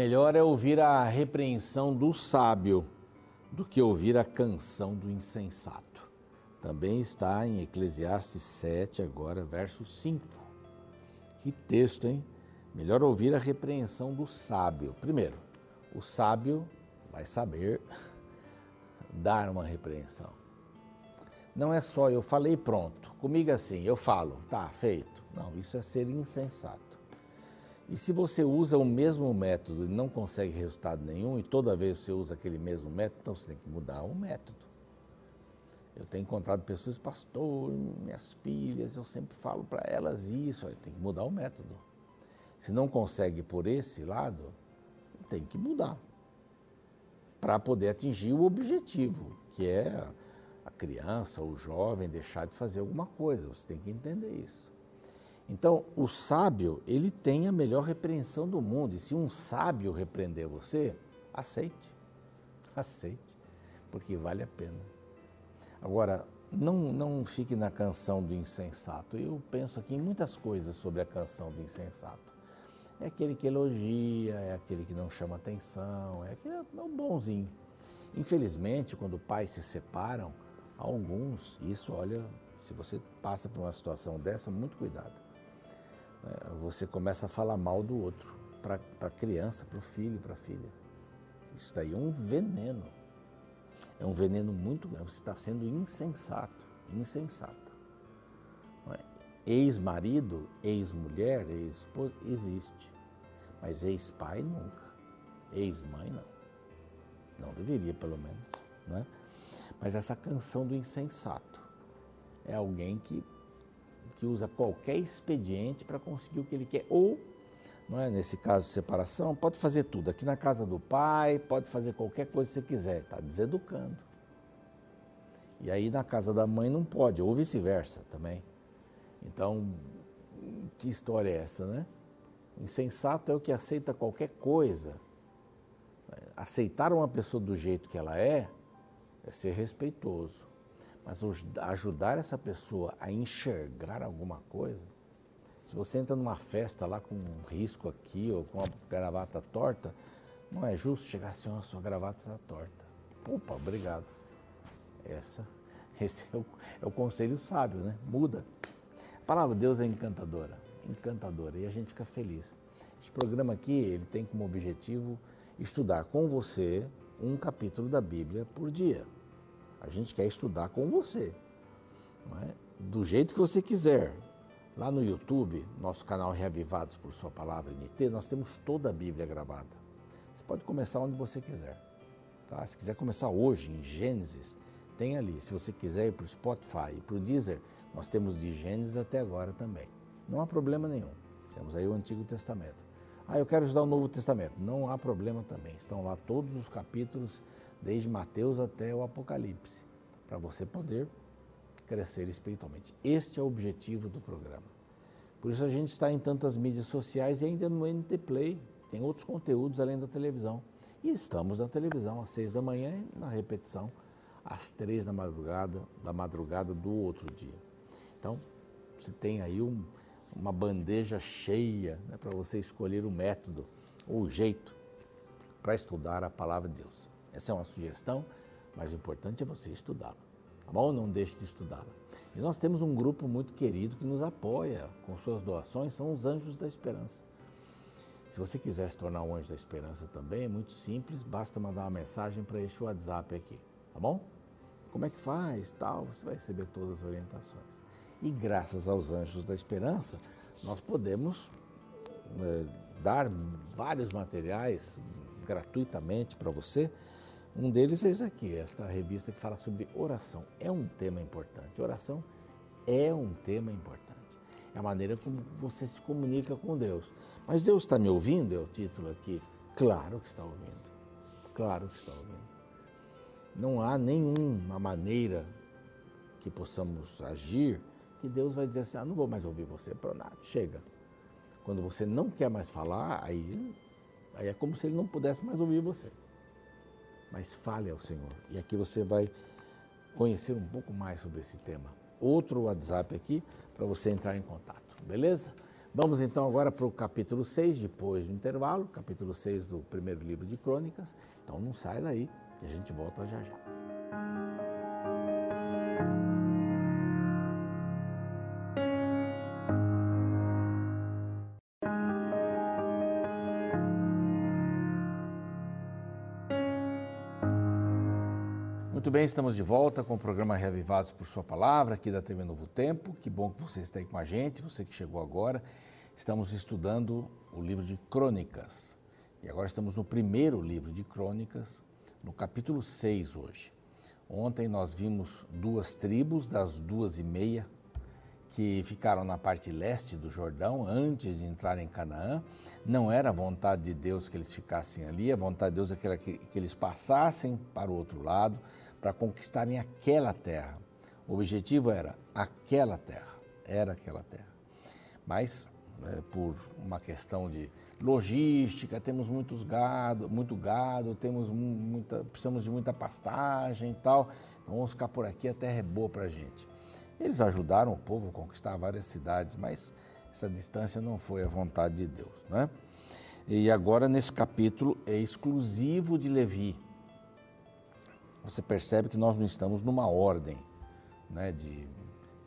Melhor é ouvir a repreensão do sábio do que ouvir a canção do insensato. Também está em Eclesiastes 7, agora, verso 5. Que texto, hein? Melhor ouvir a repreensão do sábio. Primeiro, o sábio vai saber dar uma repreensão. Não é só eu falei pronto, comigo assim, eu falo, tá, feito. Não, isso é ser insensato. E se você usa o mesmo método e não consegue resultado nenhum, e toda vez você usa aquele mesmo método, então você tem que mudar o método. Eu tenho encontrado pessoas, pastor, minhas filhas, eu sempre falo para elas isso, tem que mudar o método. Se não consegue por esse lado, tem que mudar para poder atingir o objetivo, que é a criança, o jovem deixar de fazer alguma coisa. Você tem que entender isso. Então, o sábio, ele tem a melhor repreensão do mundo. E se um sábio repreender você, aceite. Aceite, porque vale a pena. Agora, não, não fique na canção do insensato. Eu penso aqui em muitas coisas sobre a canção do insensato. É aquele que elogia, é aquele que não chama atenção, é aquele é o bonzinho. Infelizmente, quando pais se separam, alguns, isso, olha, se você passa por uma situação dessa, muito cuidado. É, você começa a falar mal do outro, para a criança, para o filho, para a filha. Isso daí é um veneno. É um veneno muito grande. Você está sendo insensato, insensata. É? Ex-marido, ex-mulher, ex-esposa, existe. Mas ex-pai nunca. Ex-mãe não. Não deveria, pelo menos. Não é? Mas essa canção do insensato é alguém que, que usa qualquer expediente para conseguir o que ele quer. Ou, não é, nesse caso de separação, pode fazer tudo. Aqui na casa do pai, pode fazer qualquer coisa que você quiser. Está deseducando. E aí na casa da mãe não pode, ou vice-versa também. Então, que história é essa, né? O insensato é o que aceita qualquer coisa. Aceitar uma pessoa do jeito que ela é é ser respeitoso. Mas ajudar essa pessoa a enxergar alguma coisa, se você entra numa festa lá com um risco aqui ou com a gravata torta, não é justo chegar assim, ó, sua gravata está torta. Opa, obrigado. Essa, esse é o, é o conselho sábio, né? Muda. A palavra de Deus é encantadora, encantadora, e a gente fica feliz. Este programa aqui, ele tem como objetivo estudar com você um capítulo da Bíblia por dia. A gente quer estudar com você, é? do jeito que você quiser. Lá no YouTube, nosso canal Reavivados por Sua Palavra NT, nós temos toda a Bíblia gravada. Você pode começar onde você quiser. Tá? Se quiser começar hoje, em Gênesis, tem ali. Se você quiser ir para o Spotify e para o Deezer, nós temos de Gênesis até agora também. Não há problema nenhum. Temos aí o Antigo Testamento. Ah, eu quero estudar o Novo Testamento. Não há problema também. Estão lá todos os capítulos, desde Mateus até o Apocalipse, para você poder crescer espiritualmente. Este é o objetivo do programa. Por isso a gente está em tantas mídias sociais e ainda no NT Play, que tem outros conteúdos além da televisão. E estamos na televisão às seis da manhã e na repetição às três da madrugada, da madrugada do outro dia. Então, você tem aí um, uma bandeja cheia né, para você escolher o método ou o jeito para estudar a palavra de Deus. Essa é uma sugestão, mas o importante é você estudá-la. Tá bom? Não deixe de estudá-la. E nós temos um grupo muito querido que nos apoia com suas doações, são os Anjos da Esperança. Se você quiser se tornar um anjo da esperança também, é muito simples, basta mandar uma mensagem para este WhatsApp aqui, tá bom? Como é que faz? Tal, você vai receber todas as orientações. E graças aos Anjos da Esperança, nós podemos é, dar vários materiais gratuitamente para você. Um deles é esse aqui, esta revista que fala sobre oração. É um tema importante. Oração é um tema importante. É a maneira como você se comunica com Deus. Mas Deus está me ouvindo? É o título aqui. Claro que está ouvindo. Claro que está ouvindo. Não há nenhuma maneira que possamos agir que Deus vai dizer assim: ah, não vou mais ouvir você, nada, chega. Quando você não quer mais falar, aí, aí é como se ele não pudesse mais ouvir você. Mas fale ao Senhor. E aqui você vai conhecer um pouco mais sobre esse tema. Outro WhatsApp aqui para você entrar em contato, beleza? Vamos então agora para o capítulo 6, depois do intervalo, capítulo 6 do primeiro livro de Crônicas. Então não sai daí, que a gente volta já já. Bem, estamos de volta com o programa Reavivados por Sua Palavra, aqui da TV Novo Tempo. Que bom que você está aí com a gente, você que chegou agora. Estamos estudando o livro de Crônicas. E agora estamos no primeiro livro de Crônicas, no capítulo 6 hoje. Ontem nós vimos duas tribos das duas e meia que ficaram na parte leste do Jordão antes de entrar em Canaã. Não era a vontade de Deus que eles ficassem ali, a vontade de Deus é que, que eles passassem para o outro lado para conquistarem aquela terra. O objetivo era aquela terra, era aquela terra. Mas é, por uma questão de logística, temos muitos gado, muito gado, temos muita, precisamos de muita pastagem e tal. Então vamos ficar por aqui, a terra é boa para a gente. Eles ajudaram o povo a conquistar várias cidades, mas essa distância não foi a vontade de Deus, né? E agora nesse capítulo é exclusivo de Levi, você percebe que nós não estamos numa ordem né, de,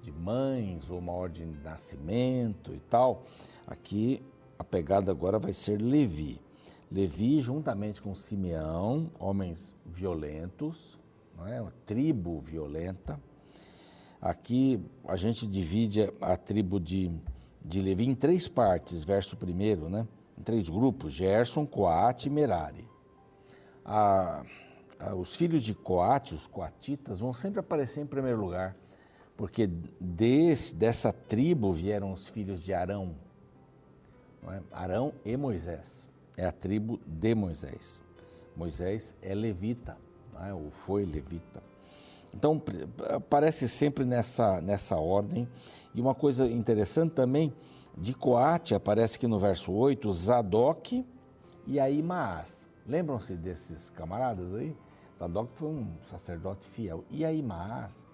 de mães ou uma ordem de nascimento e tal. Aqui a pegada agora vai ser Levi. Levi, juntamente com Simeão, homens violentos, é? uma tribo violenta. Aqui a gente divide a, a tribo de, de Levi em três partes, verso primeiro, né? em três grupos: Gerson, Coate e Merari. A, os filhos de Coate, os coatitas, vão sempre aparecer em primeiro lugar, porque desse, dessa tribo vieram os filhos de Arão. É? Arão e Moisés. É a tribo de Moisés. Moisés é levita, é? ou foi levita. Então, aparece sempre nessa, nessa ordem. E uma coisa interessante também, de Coate aparece que no verso 8, Zadok e Aimaas. Lembram-se desses camaradas aí? Zadok foi um sacerdote fiel. E Aimaas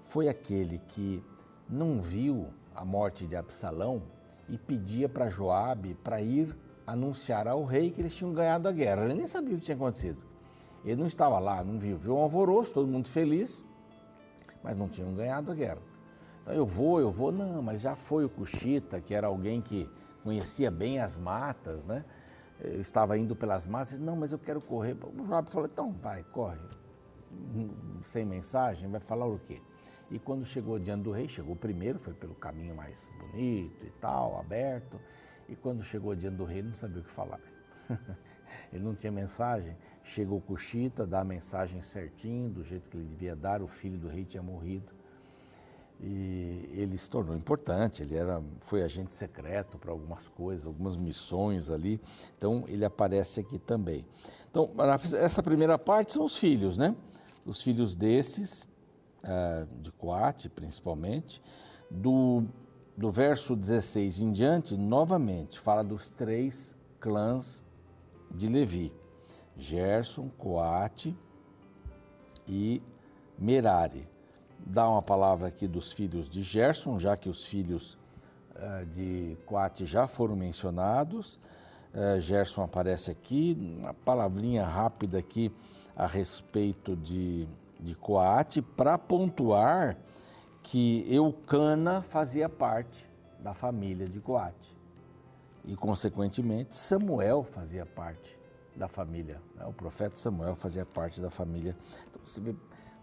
foi aquele que não viu a morte de Absalão e pedia para Joabe para ir anunciar ao rei que eles tinham ganhado a guerra. Ele nem sabia o que tinha acontecido. Ele não estava lá, não viu. Viu um alvoroço, todo mundo feliz, mas não tinham ganhado a guerra. Então eu vou, eu vou, não, mas já foi o Cuxita, que era alguém que conhecia bem as matas, né? Eu estava indo pelas massas, não, mas eu quero correr. O Joab falou, então vai, corre. Sem mensagem, vai falar o quê? E quando chegou diante do rei, chegou primeiro, foi pelo caminho mais bonito e tal, aberto. E quando chegou diante do rei, não sabia o que falar. ele não tinha mensagem. Chegou o Cuxita, dá a mensagem certinho, do jeito que ele devia dar. O filho do rei tinha morrido e ele se tornou importante. Ele era, foi agente secreto para algumas coisas, algumas missões ali. Então ele aparece aqui também. Então essa primeira parte são os filhos, né? Os filhos desses uh, de Coate, principalmente, do do verso 16 em diante, novamente fala dos três clãs de Levi: Gerson, Coate e Merari dar uma palavra aqui dos filhos de Gerson, já que os filhos uh, de Coate já foram mencionados. Uh, Gerson aparece aqui, uma palavrinha rápida aqui a respeito de, de Coate, para pontuar que Eucana fazia parte da família de Coate. E, consequentemente, Samuel fazia parte da família. Né? O profeta Samuel fazia parte da família. Então, você vê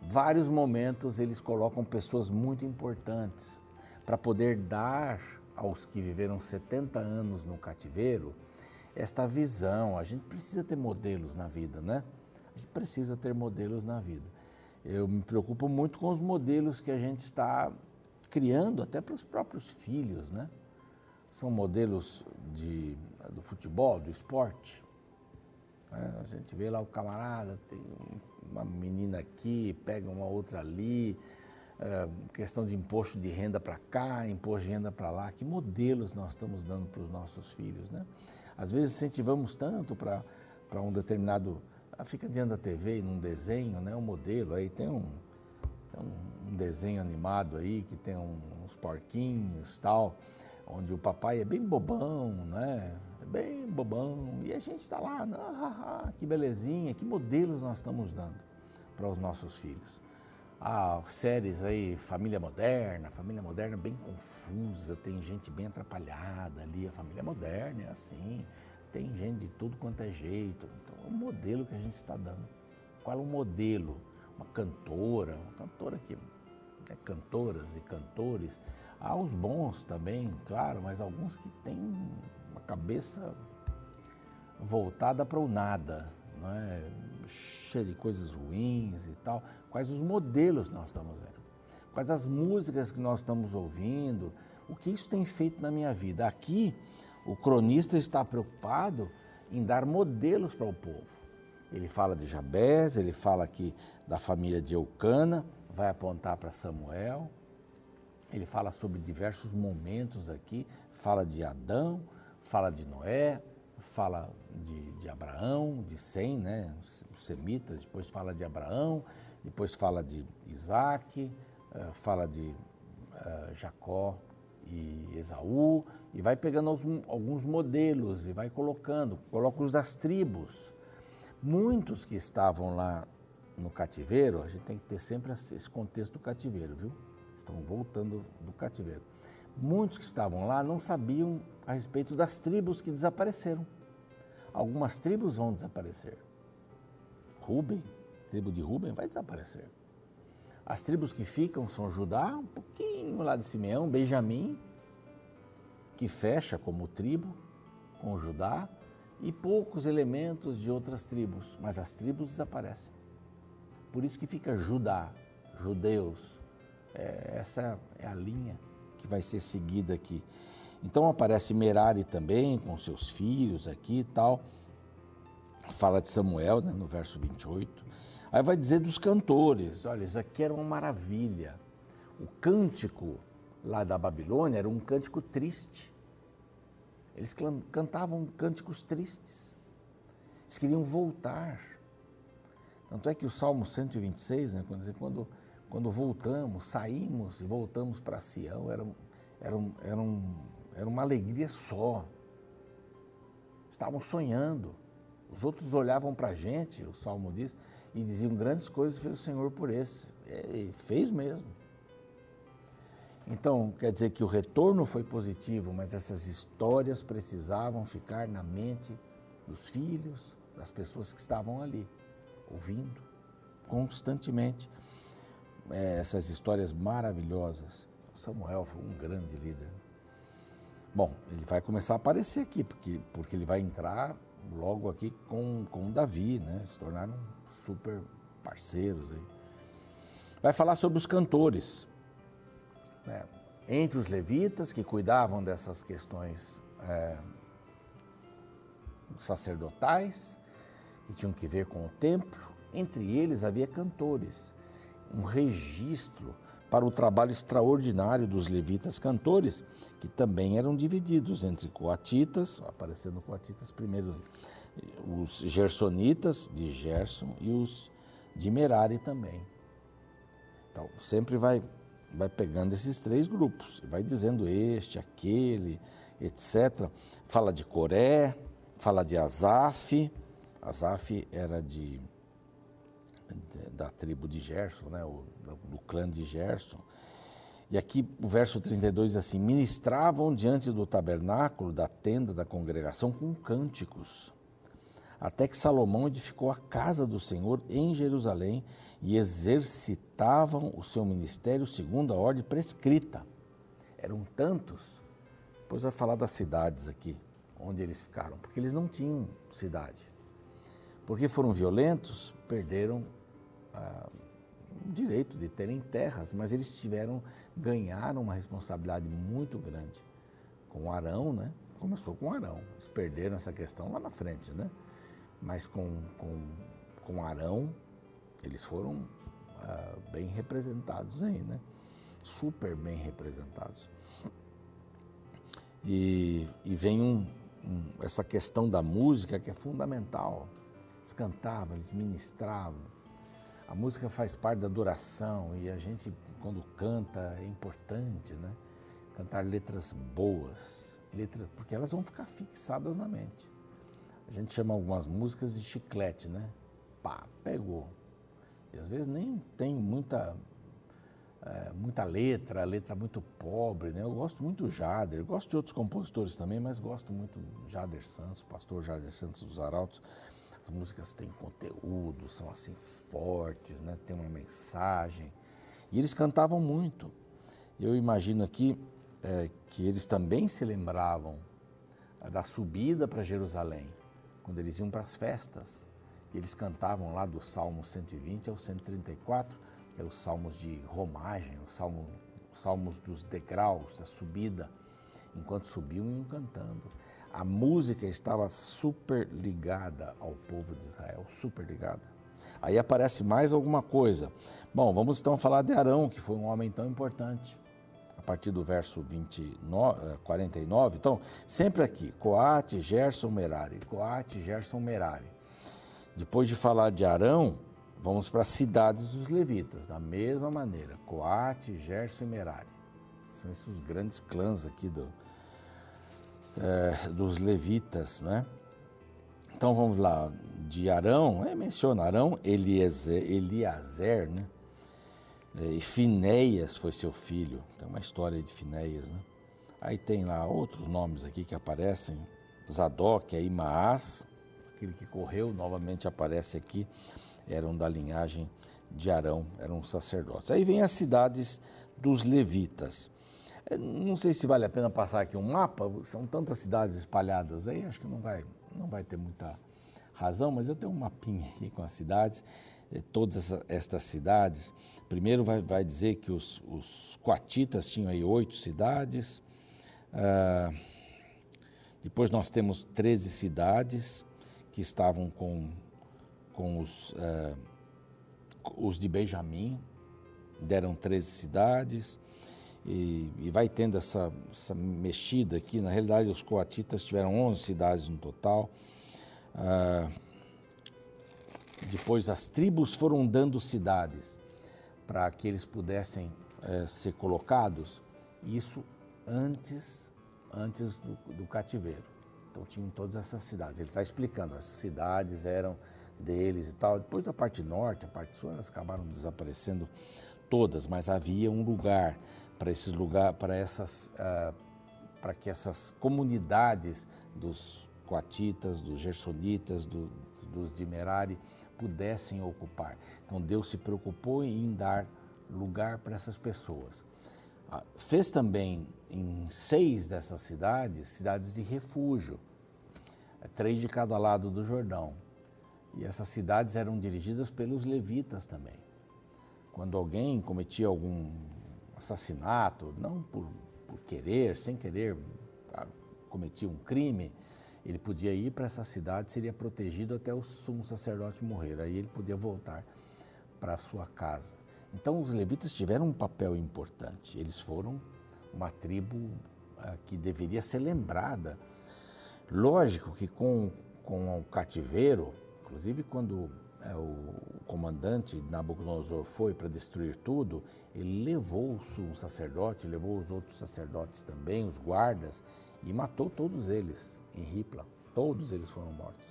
vários momentos eles colocam pessoas muito importantes para poder dar aos que viveram 70 anos no cativeiro esta visão. A gente precisa ter modelos na vida, né? A gente precisa ter modelos na vida. Eu me preocupo muito com os modelos que a gente está criando até para os próprios filhos, né? São modelos de, do futebol, do esporte. Né? A gente vê lá o camarada, tem uma menina aqui, pega uma outra ali, é, questão de imposto de renda para cá, imposto de renda para lá. Que modelos nós estamos dando para os nossos filhos, né? Às vezes incentivamos tanto para um determinado... Ah, fica diante da TV num desenho, né? Um modelo, aí tem um, tem um desenho animado aí que tem um, uns porquinhos tal, onde o papai é bem bobão, né? É bem bobão, e a gente está lá, ah, ah, que belezinha, que modelos nós estamos dando para os nossos filhos. Ah, séries aí, família moderna, família moderna bem confusa, tem gente bem atrapalhada ali, a família moderna é assim, tem gente de tudo quanto é jeito. Então, é o modelo que a gente está dando. Qual é o modelo? Uma cantora, uma cantora que né, cantoras e cantores. Há os bons também, claro, mas alguns que têm cabeça voltada para o nada, não é? cheia de coisas ruins e tal. Quais os modelos nós estamos vendo? Quais as músicas que nós estamos ouvindo? O que isso tem feito na minha vida? Aqui, o cronista está preocupado em dar modelos para o povo. Ele fala de Jabés, ele fala aqui da família de Eucana, vai apontar para Samuel. Ele fala sobre diversos momentos aqui, fala de Adão, fala de Noé, fala de, de Abraão, de Sem, né, os semitas, depois fala de Abraão, depois fala de Isaac, uh, fala de uh, Jacó e Esaú, e vai pegando alguns modelos e vai colocando, coloca os das tribos. Muitos que estavam lá no cativeiro, a gente tem que ter sempre esse contexto do cativeiro, viu? Estão voltando do cativeiro. Muitos que estavam lá não sabiam a respeito das tribos que desapareceram. Algumas tribos vão desaparecer. Ruben, tribo de Ruben, vai desaparecer. As tribos que ficam são Judá, um pouquinho lá de Simeão, Benjamim, que fecha como tribo com Judá, e poucos elementos de outras tribos, mas as tribos desaparecem. Por isso que fica Judá, judeus. É, essa é a linha que vai ser seguida aqui. Então aparece Merari também, com seus filhos aqui e tal. Fala de Samuel, né, no verso 28. Aí vai dizer dos cantores: olha, isso aqui era uma maravilha. O cântico lá da Babilônia era um cântico triste. Eles cantavam cânticos tristes. Eles queriam voltar. Tanto é que o Salmo 126, né, quando, quando, quando voltamos, saímos e voltamos para Sião, era, era, era um, era uma alegria só. Estavam sonhando. Os outros olhavam para a gente, o Salmo diz, e diziam: grandes coisas fez o Senhor por esse. E fez mesmo. Então, quer dizer que o retorno foi positivo, mas essas histórias precisavam ficar na mente dos filhos, das pessoas que estavam ali, ouvindo constantemente é, essas histórias maravilhosas. Samuel foi um grande líder. Bom, ele vai começar a aparecer aqui, porque, porque ele vai entrar logo aqui com, com Davi, né? Se tornaram super parceiros aí. Vai falar sobre os cantores. Né? Entre os levitas que cuidavam dessas questões é, sacerdotais, que tinham que ver com o templo, entre eles havia cantores, um registro para o trabalho extraordinário dos levitas cantores, que também eram divididos entre coatitas, aparecendo coatitas primeiro, os gersonitas de Gerson e os de Merari também. Então, sempre vai, vai pegando esses três grupos, vai dizendo este, aquele, etc. Fala de Coré, fala de Asaf, Asaf era de da tribo de Gerson, né, o, do clã de Gerson. E aqui o verso 32 diz assim: ministravam diante do tabernáculo da tenda da congregação com cânticos, até que Salomão edificou a casa do Senhor em Jerusalém e exercitavam o seu ministério segundo a ordem prescrita. Eram tantos, depois vai falar das cidades aqui, onde eles ficaram, porque eles não tinham cidade. Porque foram violentos, perderam ah, o direito de terem terras, mas eles tiveram, ganharam uma responsabilidade muito grande. Com Arão, né? Começou com Arão. Eles perderam essa questão lá na frente, né? Mas com, com, com Arão, eles foram ah, bem representados aí, né? Super bem representados. E, e vem um, um, essa questão da música que é fundamental. Eles cantavam, eles ministravam a música faz parte da adoração e a gente, quando canta, é importante, né? cantar letras boas, letras, porque elas vão ficar fixadas na mente. A gente chama algumas músicas de chiclete, né? Pá, pegou. E às vezes nem tem muita é, muita letra, letra muito pobre, né? Eu gosto muito do Jader, gosto de outros compositores também, mas gosto muito do Jader Santos, pastor Jader Santos dos Arautos. As músicas têm conteúdo, são assim fortes, né? Tem uma mensagem. E eles cantavam muito. Eu imagino aqui é, que eles também se lembravam da subida para Jerusalém, quando eles iam para as festas. Eles cantavam lá do Salmo 120 ao 134 que eram os salmos de romagem, os, salmo, os salmos dos degraus, da subida. Enquanto subiam, iam cantando. A música estava super ligada ao povo de Israel, super ligada. Aí aparece mais alguma coisa. Bom, vamos então falar de Arão, que foi um homem tão importante. A partir do verso 29, 49. Eh, então, sempre aqui, Coate, Gerson, Merari. Coate, Gerson, Merari. Depois de falar de Arão, Vamos para as cidades dos levitas, da mesma maneira, Coate, Gerson e Merari. São esses grandes clãs aqui do, é, dos levitas, né? Então vamos lá, de Arão, é, menciona Arão, Eliezer, Eliazer, né? É, e Finéias foi seu filho, tem uma história de Finéias, né? Aí tem lá outros nomes aqui que aparecem, Zadok, Imaás, aquele que correu, novamente aparece aqui eram da linhagem de Arão, eram sacerdotes. Aí vem as cidades dos levitas. Não sei se vale a pena passar aqui um mapa, são tantas cidades espalhadas aí, acho que não vai, não vai ter muita razão, mas eu tenho um mapinha aqui com as cidades, é, todas essa, estas cidades. Primeiro vai, vai dizer que os, os coatitas tinham aí oito cidades, ah, depois nós temos 13 cidades que estavam com com os, uh, os de Benjamim, deram 13 cidades, e, e vai tendo essa, essa, mexida aqui. Na realidade, os coatitas tiveram 11 cidades no total. Uh, depois, as tribos foram dando cidades para que eles pudessem uh, ser colocados, isso antes, antes do, do cativeiro. Então, tinham todas essas cidades. Ele está explicando, as cidades eram deles e tal. Depois da parte norte, a parte sul, elas acabaram desaparecendo todas, mas havia um lugar para esses lugar, para essas, uh, para que essas comunidades dos coatitas, dos gersonitas, do, dos de Merari pudessem ocupar. Então Deus se preocupou em dar lugar para essas pessoas. Uh, fez também em seis dessas cidades cidades de refúgio, três de cada lado do Jordão. E essas cidades eram dirigidas pelos levitas também. Quando alguém cometia algum assassinato, não por, por querer, sem querer, tá, cometia um crime, ele podia ir para essa cidade, seria protegido até o sumo sacerdote morrer. Aí ele podia voltar para a sua casa. Então os levitas tiveram um papel importante. Eles foram uma tribo ah, que deveria ser lembrada. Lógico que com, com o cativeiro, Inclusive, quando o comandante Nabucodonosor foi para destruir tudo, ele levou o sacerdote, levou os outros sacerdotes também, os guardas, e matou todos eles em Ripla. Todos eles foram mortos.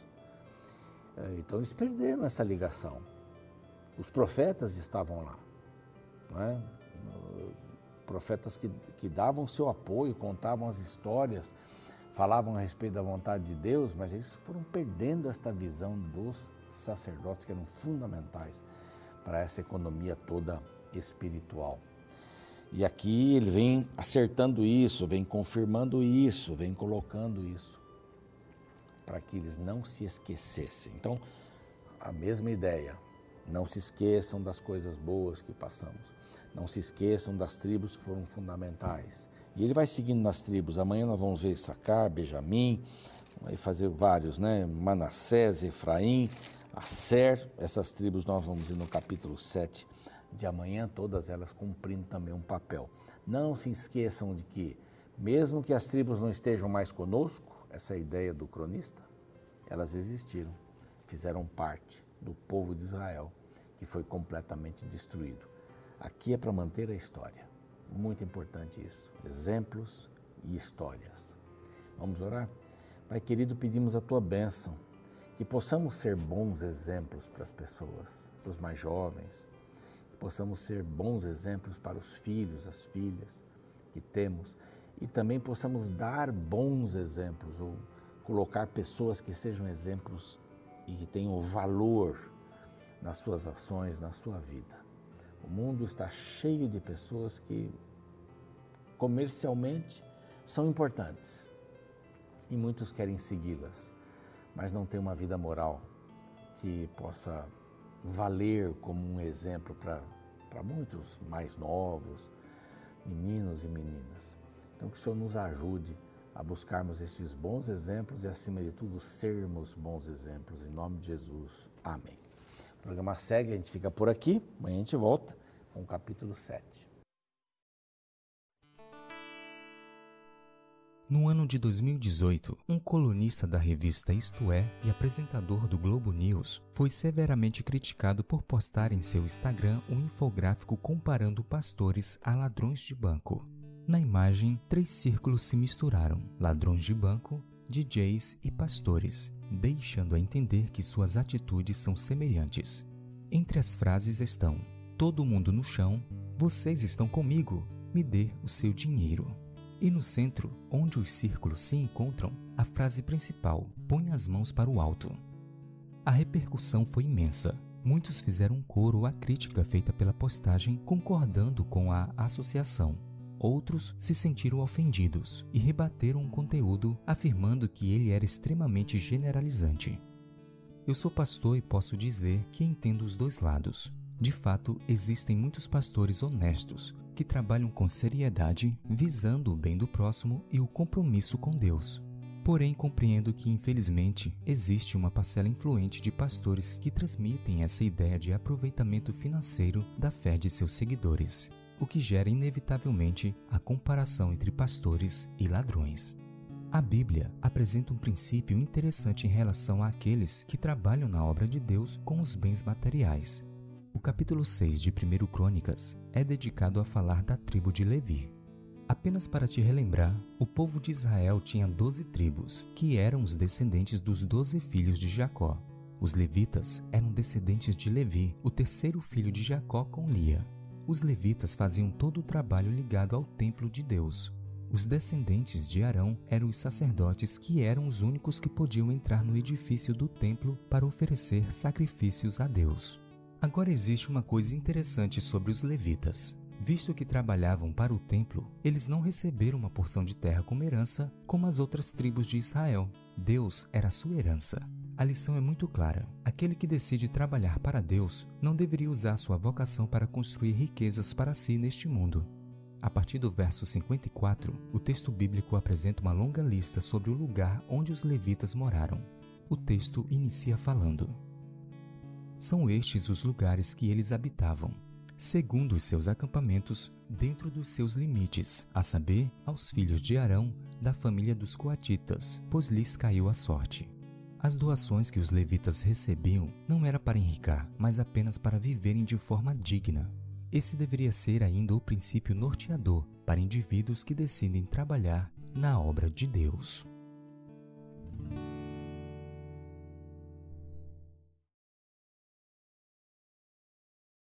É, então, eles perderam essa ligação. Os profetas estavam lá. Né? Profetas que, que davam seu apoio, contavam as histórias falavam a respeito da vontade de Deus, mas eles foram perdendo esta visão dos sacerdotes que eram fundamentais para essa economia toda espiritual. E aqui ele vem acertando isso, vem confirmando isso, vem colocando isso, para que eles não se esquecessem. Então, a mesma ideia, não se esqueçam das coisas boas que passamos, não se esqueçam das tribos que foram fundamentais, e ele vai seguindo nas tribos. Amanhã nós vamos ver Sacar, Benjamim, vai fazer vários, né? Manassés, Efraim, Aser, essas tribos nós vamos ir no capítulo 7 de amanhã, todas elas cumprindo também um papel. Não se esqueçam de que, mesmo que as tribos não estejam mais conosco, essa é a ideia do cronista, elas existiram, fizeram parte do povo de Israel, que foi completamente destruído. Aqui é para manter a história Muito importante isso. Exemplos e histórias. Vamos orar? Pai querido, pedimos a tua bênção, que possamos ser bons exemplos para as pessoas, para os mais jovens, que possamos ser bons exemplos para os filhos, as filhas que temos e também possamos dar bons exemplos ou colocar pessoas que sejam exemplos e que tenham valor nas suas ações, na sua vida. O mundo está cheio de pessoas que comercialmente são importantes e muitos querem segui-las, mas não têm uma vida moral que possa valer como um exemplo para muitos mais novos, meninos e meninas. Então, que o Senhor nos ajude a buscarmos esses bons exemplos e, acima de tudo, sermos bons exemplos. Em nome de Jesus. Amém. O programa segue, a gente fica por aqui. Amanhã a gente volta com o capítulo 7. No ano de 2018, um colunista da revista Isto É e apresentador do Globo News foi severamente criticado por postar em seu Instagram um infográfico comparando pastores a ladrões de banco. Na imagem, três círculos se misturaram: ladrões de banco, DJs e pastores, deixando a entender que suas atitudes são semelhantes. Entre as frases estão: Todo mundo no chão, vocês estão comigo, me dê o seu dinheiro. E no centro, onde os círculos se encontram, a frase principal: Põe as mãos para o alto. A repercussão foi imensa. Muitos fizeram coro à crítica feita pela postagem, concordando com a associação Outros se sentiram ofendidos e rebateram o conteúdo, afirmando que ele era extremamente generalizante. Eu sou pastor e posso dizer que entendo os dois lados. De fato, existem muitos pastores honestos que trabalham com seriedade, visando o bem do próximo e o compromisso com Deus. Porém, compreendo que, infelizmente, existe uma parcela influente de pastores que transmitem essa ideia de aproveitamento financeiro da fé de seus seguidores o que gera inevitavelmente a comparação entre pastores e ladrões. A Bíblia apresenta um princípio interessante em relação àqueles que trabalham na obra de Deus com os bens materiais. O capítulo 6 de 1 Crônicas é dedicado a falar da tribo de Levi. Apenas para te relembrar, o povo de Israel tinha doze tribos, que eram os descendentes dos doze filhos de Jacó. Os levitas eram descendentes de Levi, o terceiro filho de Jacó com Lia. Os levitas faziam todo o trabalho ligado ao templo de Deus. Os descendentes de Arão eram os sacerdotes que eram os únicos que podiam entrar no edifício do templo para oferecer sacrifícios a Deus. Agora existe uma coisa interessante sobre os levitas. Visto que trabalhavam para o templo, eles não receberam uma porção de terra como herança como as outras tribos de Israel. Deus era sua herança. A lição é muito clara. Aquele que decide trabalhar para Deus não deveria usar sua vocação para construir riquezas para si neste mundo. A partir do verso 54, o texto bíblico apresenta uma longa lista sobre o lugar onde os levitas moraram. O texto inicia falando: São estes os lugares que eles habitavam, segundo os seus acampamentos, dentro dos seus limites, a saber, aos filhos de Arão, da família dos coatitas, pois lhes caiu a sorte. As doações que os levitas recebiam não era para enricar, mas apenas para viverem de forma digna. Esse deveria ser ainda o princípio norteador para indivíduos que decidem trabalhar na obra de Deus.